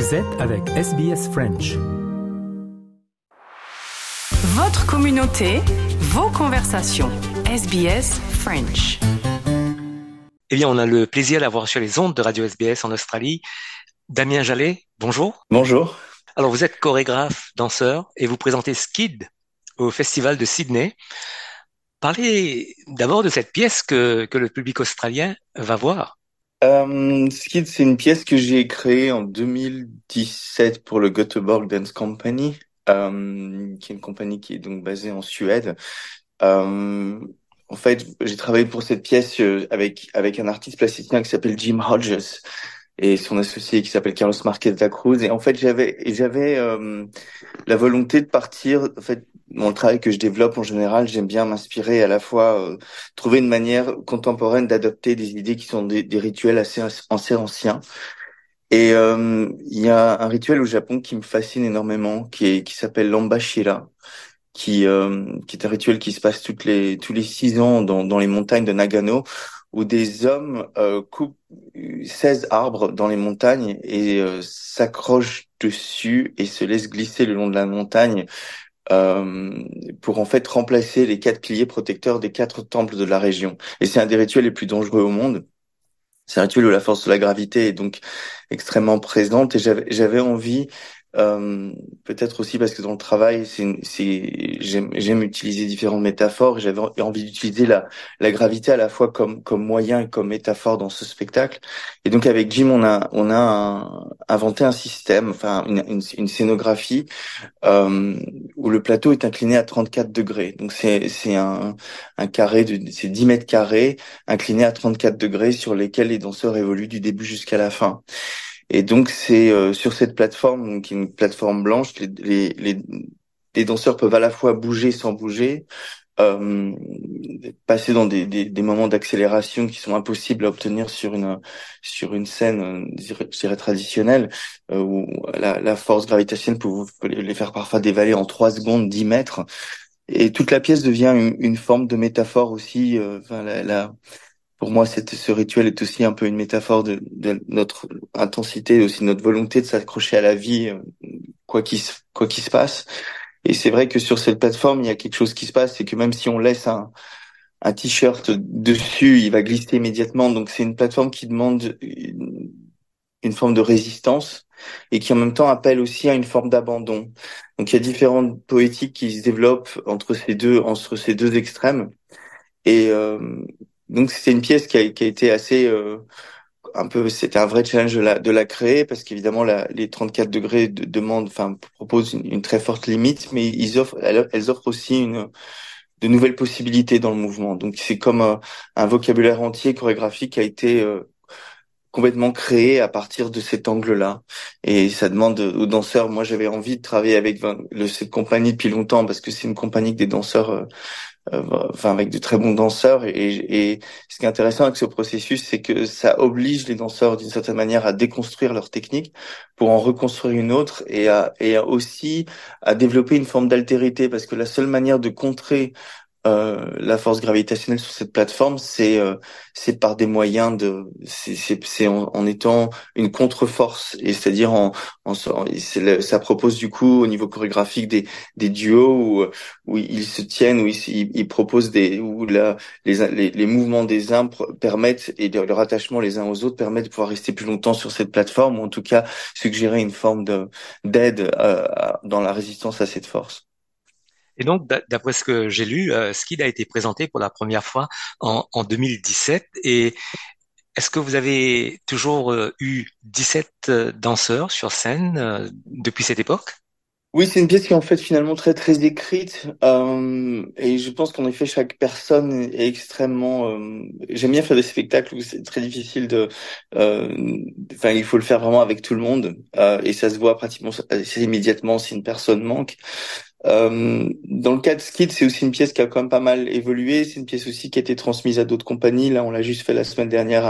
Vous êtes avec SBS French. Votre communauté, vos conversations. SBS French. Eh bien, on a le plaisir d'avoir sur les ondes de Radio SBS en Australie Damien Jallet. Bonjour. Bonjour. Alors, vous êtes chorégraphe, danseur et vous présentez Skid au Festival de Sydney. Parlez d'abord de cette pièce que, que le public australien va voir. Euh, Skid, c'est une pièce que j'ai créée en 2017 pour le Göteborg Dance Company, euh, qui est une compagnie qui est donc basée en Suède. Euh, en fait, j'ai travaillé pour cette pièce avec avec un artiste plasticien qui s'appelle Jim Hodges et son associé qui s'appelle Carlos Marquez da Cruz. Et en fait, j'avais j'avais euh, la volonté de partir. En fait, le travail que je développe en général, j'aime bien m'inspirer à la fois euh, trouver une manière contemporaine d'adopter des idées qui sont des, des rituels assez assez anciens. Et euh, il y a un rituel au Japon qui me fascine énormément, qui est qui s'appelle l'ambashira, qui euh, qui est un rituel qui se passe toutes les tous les six ans dans dans les montagnes de Nagano, où des hommes euh, coupent 16 arbres dans les montagnes et euh, s'accrochent dessus et se laissent glisser le long de la montagne euh, pour en fait remplacer les quatre piliers protecteurs des quatre temples de la région. Et c'est un des rituels les plus dangereux au monde. C'est un rituel où la force de la gravité est donc extrêmement présente et j'avais j'avais envie euh, peut-être aussi parce que dans le travail, c'est, j'aime, utiliser différentes métaphores. J'avais envie d'utiliser la, la gravité à la fois comme, comme moyen et comme métaphore dans ce spectacle. Et donc avec Jim, on a, on a inventé un système, enfin une, une, une scénographie euh, où le plateau est incliné à 34 degrés. Donc c'est, c'est un, un carré de, c'est 10 mètres carrés incliné à 34 degrés sur lesquels les danseurs évoluent du début jusqu'à la fin. Et donc c'est euh, sur cette plateforme, est une plateforme blanche, les, les, les, les, danseurs peuvent à la fois bouger sans bouger, euh, passer dans des, des, des moments d'accélération qui sont impossibles à obtenir sur une sur une scène, je dirais traditionnelle, euh, où la, la, force gravitationnelle peut, les faire parfois dévaler en trois secondes 10 mètres. Et toute la pièce devient une, une forme de métaphore aussi. Euh, enfin, la, la pour moi, ce rituel est aussi un peu une métaphore de, notre intensité, aussi notre volonté de s'accrocher à la vie, euh, quoi qu'il quoi qu'il se passe. Et c'est vrai que sur cette plateforme, il y a quelque chose qui se passe, c'est que même si on laisse un, un t-shirt dessus, il va glisser immédiatement. Donc c'est une plateforme qui demande une, une, forme de résistance et qui en même temps appelle aussi à une forme d'abandon. Donc il y a différentes poétiques qui se développent entre ces deux entre ces deux extrêmes. Et euh, donc c'était une pièce qui a, qui a été assez euh, un peu c'était un vrai challenge de la de la créer parce qu'évidemment les 34 degrés de demande enfin proposent une, très forte limite mais ils offrent elles, offrent aussi une de nouvelles possibilités dans le mouvement donc c'est comme un, un, vocabulaire entier chorégraphique qui a été euh, complètement créé à partir de cet angle-là. Et ça demande aux danseurs, moi j'avais envie de travailler avec cette compagnie depuis longtemps parce que c'est une compagnie que des danseurs euh, euh, enfin avec de très bons danseurs. Et, et, ce qui est intéressant avec ce processus, c'est que ça oblige les danseurs d'une certaine manière à déconstruire leur technique pour en reconstruire une autre et, à, et aussi à développer une forme d'altérité, parce que la seule manière de contrer euh, la force gravitationnelle sur cette plateforme, c'est euh, c'est par des moyens de c'est en, en, étant une contre-force et c'est-à-dire en, en ça propose du coup au niveau chorégraphique des des duos où où ils se tiennent où ils, ils proposent des où la les, les, mouvements des uns permettent et leur attachement les uns aux autres permettent de pouvoir rester plus longtemps sur cette plateforme ou en tout cas suggérer une forme de d'aide euh, dans la résistance à cette force. Et donc, d'après ce que j'ai lu, euh, Skid a été présenté pour la première fois en, en 2017. Et est-ce que vous avez toujours euh, eu 17 euh, danseurs sur scène euh, depuis cette époque? Oui, c'est une pièce qui est en fait finalement très très écrite euh, et je pense qu'en effet chaque personne est extrêmement. Euh, J'aime bien faire des spectacles où c'est très difficile de. Enfin, il faut le faire vraiment avec tout le monde et ça se voit pratiquement immédiatement si une personne manque. Euh, dans le cas de Skid, c'est aussi une pièce qui a quand même pas mal évolué. C'est une pièce aussi qui a été transmise à d'autres compagnies. Là, on l'a juste fait la semaine dernière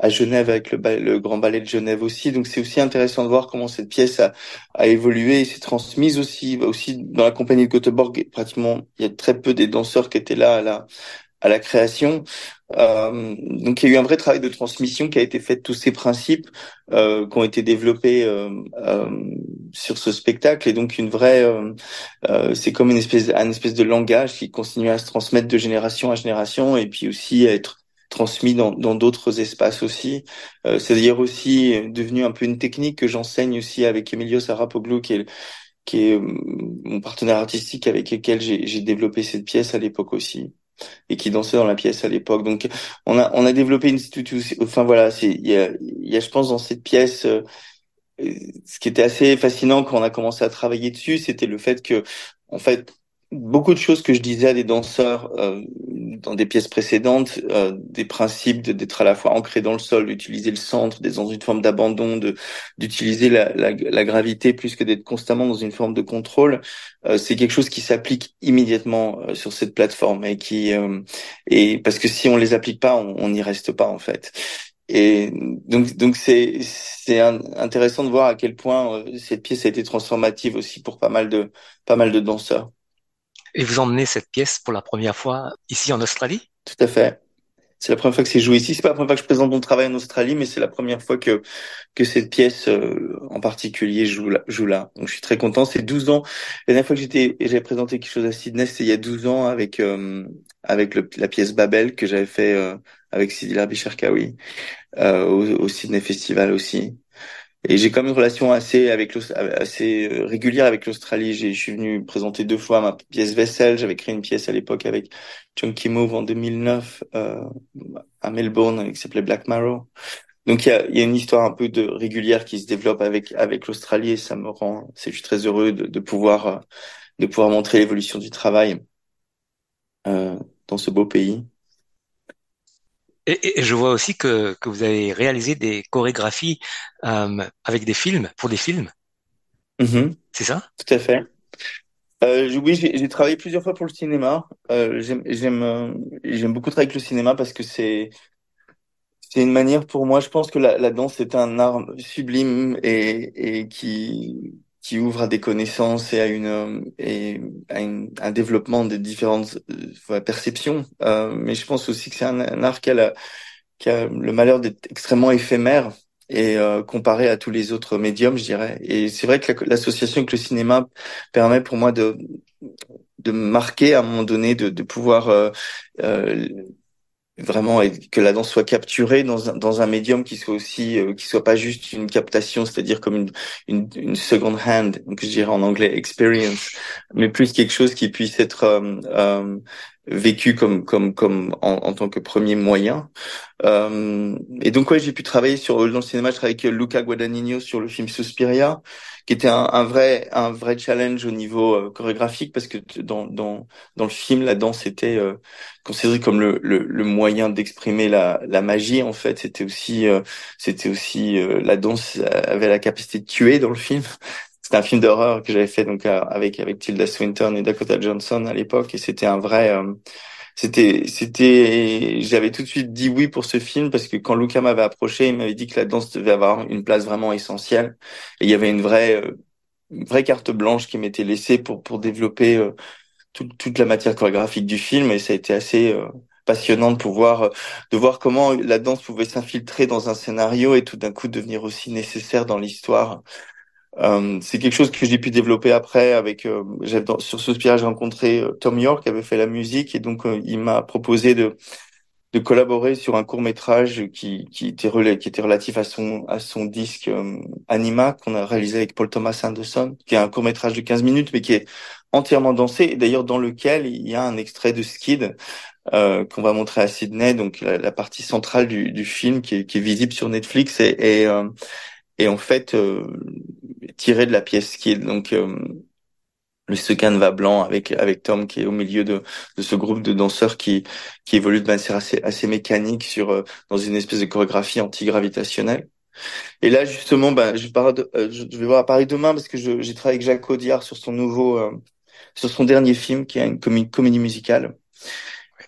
à, Genève avec le, Grand Ballet de Genève aussi. Donc, c'est aussi intéressant de voir comment cette pièce a, évolué et s'est transmise aussi. Aussi, dans la compagnie de Göteborg, pratiquement, il y a très peu des danseurs qui étaient là à la création. Euh, donc il y a eu un vrai travail de transmission qui a été fait de tous ces principes euh, qui ont été développés euh, euh sur ce spectacle et donc une vraie euh, c'est comme une espèce un espèce de langage qui continue à se transmettre de génération à génération et puis aussi à être transmis dans d'autres espaces aussi. c'est d'ailleurs aussi devenu un peu une technique que j'enseigne aussi avec Emilio Sarapoglou qui est qui est mon partenaire artistique avec lequel j'ai développé cette pièce à l'époque aussi et qui dansait dans la pièce à l'époque. Donc on a on a développé une enfin voilà, c'est il y a, y a je pense dans cette pièce euh, ce qui était assez fascinant quand on a commencé à travailler dessus, c'était le fait que en fait beaucoup de choses que je disais à des danseurs euh, dans des pièces précédentes, euh, des principes d'être à la fois ancré dans le sol, d'utiliser le centre, d'être dans une forme d'abandon, d'utiliser la, la, la, gravité plus que d'être constamment dans une forme de contrôle, euh, c'est quelque chose qui s'applique immédiatement euh, sur cette plateforme et qui et parce que si on les applique pas, on n'y reste pas en fait. Et donc, donc c'est c'est intéressant de voir à quel point cette pièce a été transformative aussi pour pas mal de pas mal de danseurs. Et vous emmenez cette pièce pour la première fois ici en Australie? Tout à fait. C'est la première fois que c'est joué ici. C'est pas la première fois que je présente mon travail en Australie, mais c'est la première fois que que cette pièce euh, en particulier joue là, joue là. Donc je suis très content. C'est 12 ans. La dernière fois que j'étais j'avais présenté quelque chose à Sydney, c'était il y a 12 ans avec euh, avec la pièce Babel que j'avais fait euh, avec Sidi Larbi euh, au, au Sydney Festival aussi. Et j'ai quand même une relation assez avec assez euh, régulière avec l'Australie. Je suis venu présenter deux fois ma pièce Vessel. J'avais créé une pièce à l'époque avec Chunky Move en 2009 euh, à Melbourne qui s'appelait Black Marrow. Donc il y a, y a, une histoire un peu de régulière qui se développe avec avec l'Australie et ça me rend, je suis très heureux de, de pouvoir euh, de pouvoir montrer l'évolution du travail euh, dans ce beau pays. Et, et, je vois aussi que, que vous avez réalisé des chorégraphies euh, avec des films, pour des films. Mm-hmm. C'est ça? Tout à fait. Euh, oui, j'ai travaillé plusieurs fois pour le cinéma. Euh, J'aime euh, j'aime beaucoup travailler avec le cinéma parce que c'est c'est une manière pour moi. Je pense que la, la danse est un art sublime et, et qui qui ouvre à des connaissances et à une et à une, un développement des différentes euh, perceptions. Euh, mais je pense aussi que c'est un, un, art qui a, la, qui a le malheur d'être extrêmement éphémère et euh, comparé à tous les autres médiums, je dirais. Et c'est vrai que l'association avec le cinéma permet pour moi de de marquer à un moment donné, de, de pouvoir euh, euh vraiment que la danse soit capturée dans un, dans un médium qui soit aussi euh, qui soit pas juste une captation c'est-à-dire comme une, une, une second hand donc je dirais en anglais experience mais plus quelque chose qui puisse être euh, euh, vécu comme comme comme en, en, tant que premier moyen. Et donc ouais j'ai pu travailler sur dans le cinéma je travaille avec Luca Guadagnino sur le film Suspiria qui était un, un, vrai un vrai challenge au niveau euh, chorégraphique parce que dans dans dans le film la danse était euh, considérée comme le le, le moyen d'exprimer la la magie en fait. C'était aussi euh, c'était aussi la danse avait la capacité de tuer dans le film c'était un film d'horreur que j'avais fait donc avec avec Tilda Swinton et Dakota Johnson à l'époque et c'était un vrai c'était c'était j'avais tout de suite dit oui pour ce film parce que quand Luca m'avait approché il m'avait dit que la danse devait avoir une place vraiment essentielle. Et il y avait une vraie euh, une vraie carte blanche qui m'était laissée pour pour développer euh, toute la matière chorégraphique du film et ça a été assez euh, passionnant de pouvoir de voir comment la danse pouvait s'infiltrer dans un scénario et tout d'un coup devenir aussi nécessaire dans l'histoire euh, c'est quelque chose que j'ai pu développer après avec euh, sur ce spirage j'ai rencontré euh, Tom York qui avait fait la musique et donc il m'a proposé de de collaborer sur un court métrage qui qui était qui était relatif à son à son disque Anima qu'on a réalisé avec Paul Thomas Anderson qui est un court métrage de 15 minutes mais qui est entièrement dansé et d'ailleurs dans lequel il y a un extrait de Skid euh, qu'on va montrer à Sydney, donc la, partie centrale du, du film qui est, qui est, visible sur Netflix et, et, et en fait euh, tiré de la pièce qui est donc euh, le ce canevas blanc avec avec Tom qui est au milieu de, de ce groupe de danseurs qui qui évolue de manière assez assez mécanique sur euh, dans une espèce de chorégraphie antigravitationnelle. Et là justement, bah, je, je vais voir à Paris demain parce que j'ai travaillé avec Jacques Audiard sur son nouveau sur son dernier film qui est une comédie musicale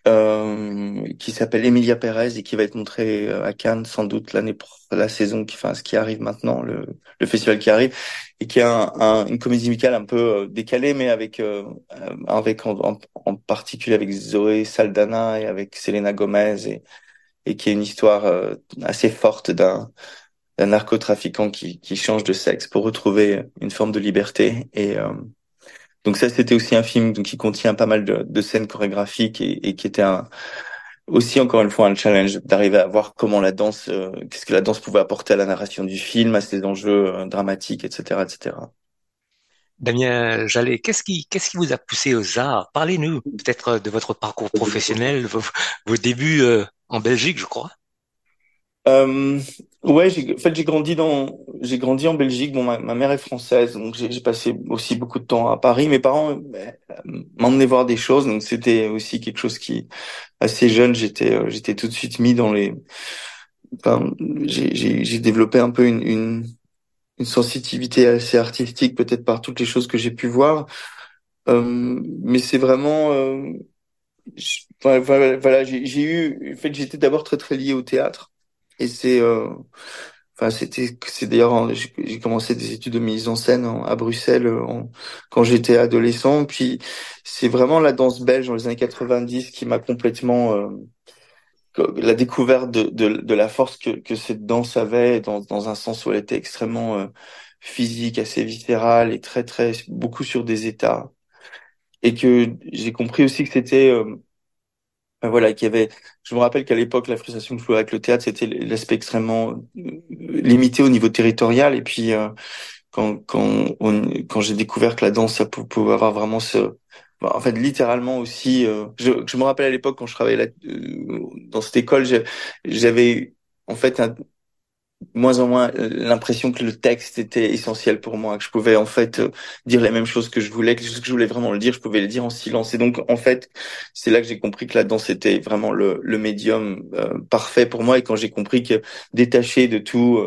euh, qui s'appelle Emilia Perez et qui va être montré à Cannes sans doute l'année la saison qui enfin ce qui arrive maintenant le, le festival qui arrive et qui est un, un, une comédie musicale un peu décalée mais avec avec en, en, particulier avec Zoé Saldana et avec Selena Gomez et et qui est une histoire assez forte d'un d'un narcotrafiquant qui, qui change de sexe pour retrouver une forme de liberté et donc ça, c'était aussi un film qui contient pas mal de, de scènes chorégraphiques et, et, qui était un, aussi encore une fois un challenge d'arriver à voir comment la danse, euh, qu'est-ce que la danse pouvait apporter à la narration du film, à ses enjeux euh, dramatiques, etc., etc. Damien Jallet, qu'est-ce qui, qu'est-ce qui vous a poussé aux arts? Parlez-nous peut-être de votre parcours professionnel, vos, vos débuts euh, en Belgique, je crois. Euh, ouais, en fait, j'ai grandi dans, j'ai grandi en Belgique. Bon, ma, mère est française, donc j'ai, passé aussi beaucoup de temps à Paris. Mes parents euh, m'emmenaient voir des choses, donc c'était aussi quelque chose qui, assez jeune, j'étais, euh, j'étais tout de suite mis dans les. Enfin, j'ai, développé un peu une, une, une sensibilité assez artistique, peut-être par toutes les choses que j'ai pu voir. Euh, mais c'est vraiment, euh, voilà, voilà j'ai eu, en fait, j'étais d'abord très très lié au théâtre. Et c'est, euh, enfin, c'était, c'est d'ailleurs, j'ai commencé des études de mise en scène à Bruxelles euh, quand j'étais adolescent. Puis c'est vraiment la danse belge dans les années 90 qui m'a complètement euh, la découverte de, la force que, cette danse avait dans, un sens où elle était extrêmement euh, physique, assez viscérale et très très beaucoup sur des états. Et que j'ai compris aussi que c'était voilà, qu'il y avait. Je me rappelle qu'à l'époque, la frustration que je avec le théâtre, c'était l'aspect extrêmement euh, limité au niveau territorial. Et puis, euh, quand quand quand j'ai découvert que la danse, ça pouvait avoir vraiment ce, en fait, littéralement aussi. Euh, je, je me rappelle à l'époque quand je travaillais là, dans cette école, j'avais en fait un, moins en moins euh, l'impression que le texte était essentiel pour moi, que je pouvais en fait euh, dire les mêmes choses que je voulais, que ce que je voulais vraiment le dire, je pouvais le dire en silence. Et donc en fait, c'est là que j'ai compris que la danse était vraiment le, le médium euh, parfait pour moi. Et quand j'ai compris que détaché de tout,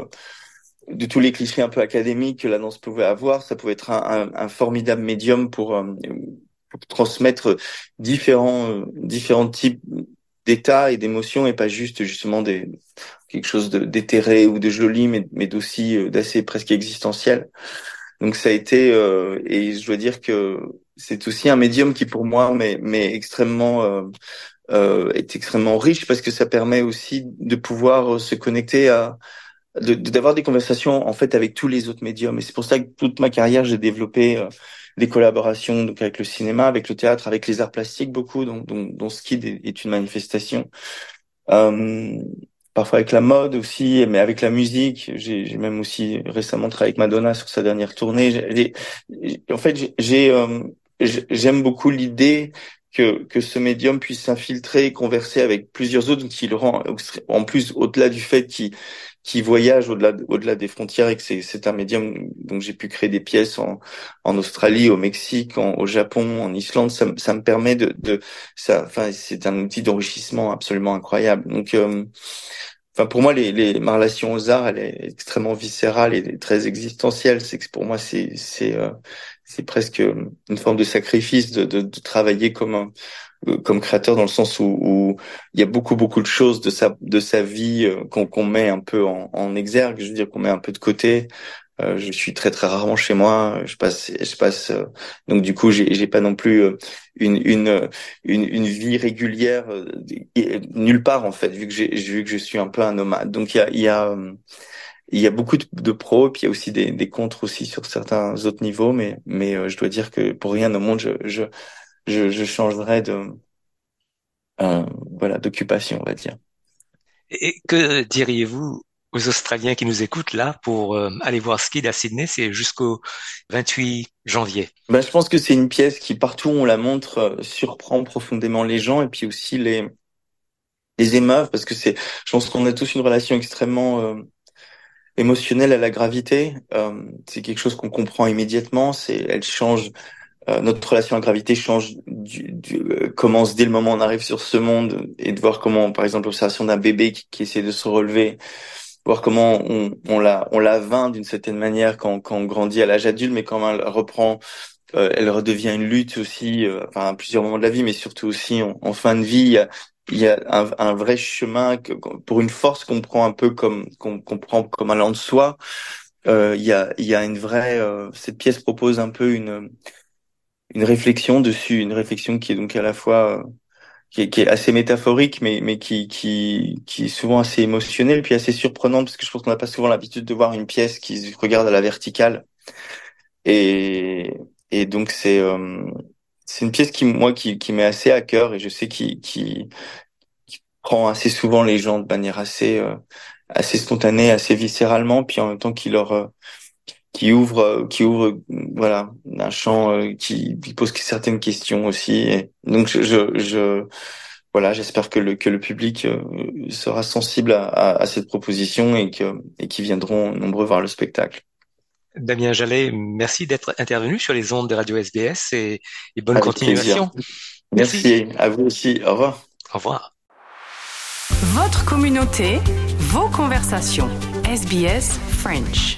de tous les clichés un peu académiques que la danse pouvait avoir, ça pouvait être un, un, un formidable médium pour, pour transmettre différents différents types d'états et d'émotions et pas juste justement des quelque chose d'éthéré ou de joli, mais, mais d'aussi euh, d'assez presque existentiel. Donc ça a été euh, et je dois dire que c'est aussi un médium qui pour moi mais mais extrêmement euh, euh, est extrêmement riche parce que ça permet aussi de pouvoir se connecter à d'avoir des conversations en fait avec tous les autres médiums et c'est pour ça que toute ma carrière j'ai développé des collaborations donc avec le cinéma avec le théâtre avec les arts plastiques beaucoup dont dont, dont Skid est, une manifestation euh, parfois avec la mode aussi, mais avec la musique. J'ai même aussi récemment travaillé avec Madonna sur sa dernière tournée. en fait, j'ai euh, j'aime beaucoup l'idée que, que ce médium puisse s'infiltrer et converser avec plusieurs autres, qui le rend en plus au-delà du fait qu'il qui voyage au-delà au-delà des frontières et que c'est un médium donc j'ai pu créer des pièces en en Australie, au Mexique, au Japon, en Islande, ça, ça me permet de de ça enfin c'est un outil d'enrichissement absolument incroyable. Donc euh, Enfin, pour moi, les, les, ma relation aux arts, elle est extrêmement viscérale et très existentielle. C'est que pour moi, c'est c'est euh, c'est presque une forme de sacrifice de, de, de travailler comme un, comme créateur dans le sens où, où, il y a beaucoup beaucoup de choses de sa de sa vie euh, qu'on qu'on met un peu en, en, exergue. Je veux dire qu'on met un peu de côté euh, je suis très très rarement chez moi. Je passe, je passe. Euh, donc du coup, j'ai, j'ai pas non plus euh, une une une, une vie régulière nulle part en fait, vu que j'ai vu que je suis un peu un nomade. Donc il y a il y a il y a beaucoup de, de pros, puis il y a aussi des, des contres aussi sur certains autres niveaux, mais mais je dois dire que pour rien au monde je je je, je changerais de euh, voilà d'occupation, on va dire. Et que diriez-vous aux Australiens qui nous écoutent là pour euh, aller voir Skid à Sydney, c'est jusqu'au 28 janvier? Ben, je pense que c'est une pièce qui partout où on la montre euh, surprend profondément les gens et puis aussi les les émeuves parce que c'est je pense qu'on a tous une relation extrêmement euh, émotionnelle à la gravité. c'est quelque chose qu'on comprend immédiatement. C'est elle change notre relation à la gravité change du, du commence dès le moment où on arrive sur ce monde et de voir comment par exemple l'observation d'un bébé qui, qui essaie de se relever voir comment on, on la on la vainc d'une certaine manière quand, quand on grandit à l'âge adulte, mais quand elle reprend elle redevient une lutte aussi, enfin à plusieurs moments de la vie, mais surtout aussi en, fin de vie. Il y a, un, un, vrai chemin que, pour une force qu'on prend un peu comme qu'on prend comme allant de soi. il y a il y a une vraie cette pièce propose un peu une une réflexion dessus, une réflexion qui est donc à la fois qui est, qui est, assez métaphorique, mais, mais qui, qui, qui est souvent assez émotionnel, puis assez surprenant, parce que je pense qu'on n'a pas souvent l'habitude de voir une pièce qui se regarde à la verticale. Et, et donc c'est euh, c'est une pièce qui moi qui, qui m'est assez à cœur et je sais qui, qui, qui prend assez souvent les gens de manière assez euh, assez spontanée, assez viscéralement, puis en même temps qui leur euh, qui ouvre qui ouvre voilà un champ euh, qui, qui, pose certaines questions aussi. Et donc je, je, voilà j'espère que le que le public euh, sera sensible à, à, cette proposition et que et qui viendront nombreux voir le spectacle. Damien Jallet merci d'être intervenu sur les ondes de Radio SBS et, et bonne continuation. merci. merci. À vous aussi. Au revoir. Au revoir. Votre communauté vos conversations. SBS French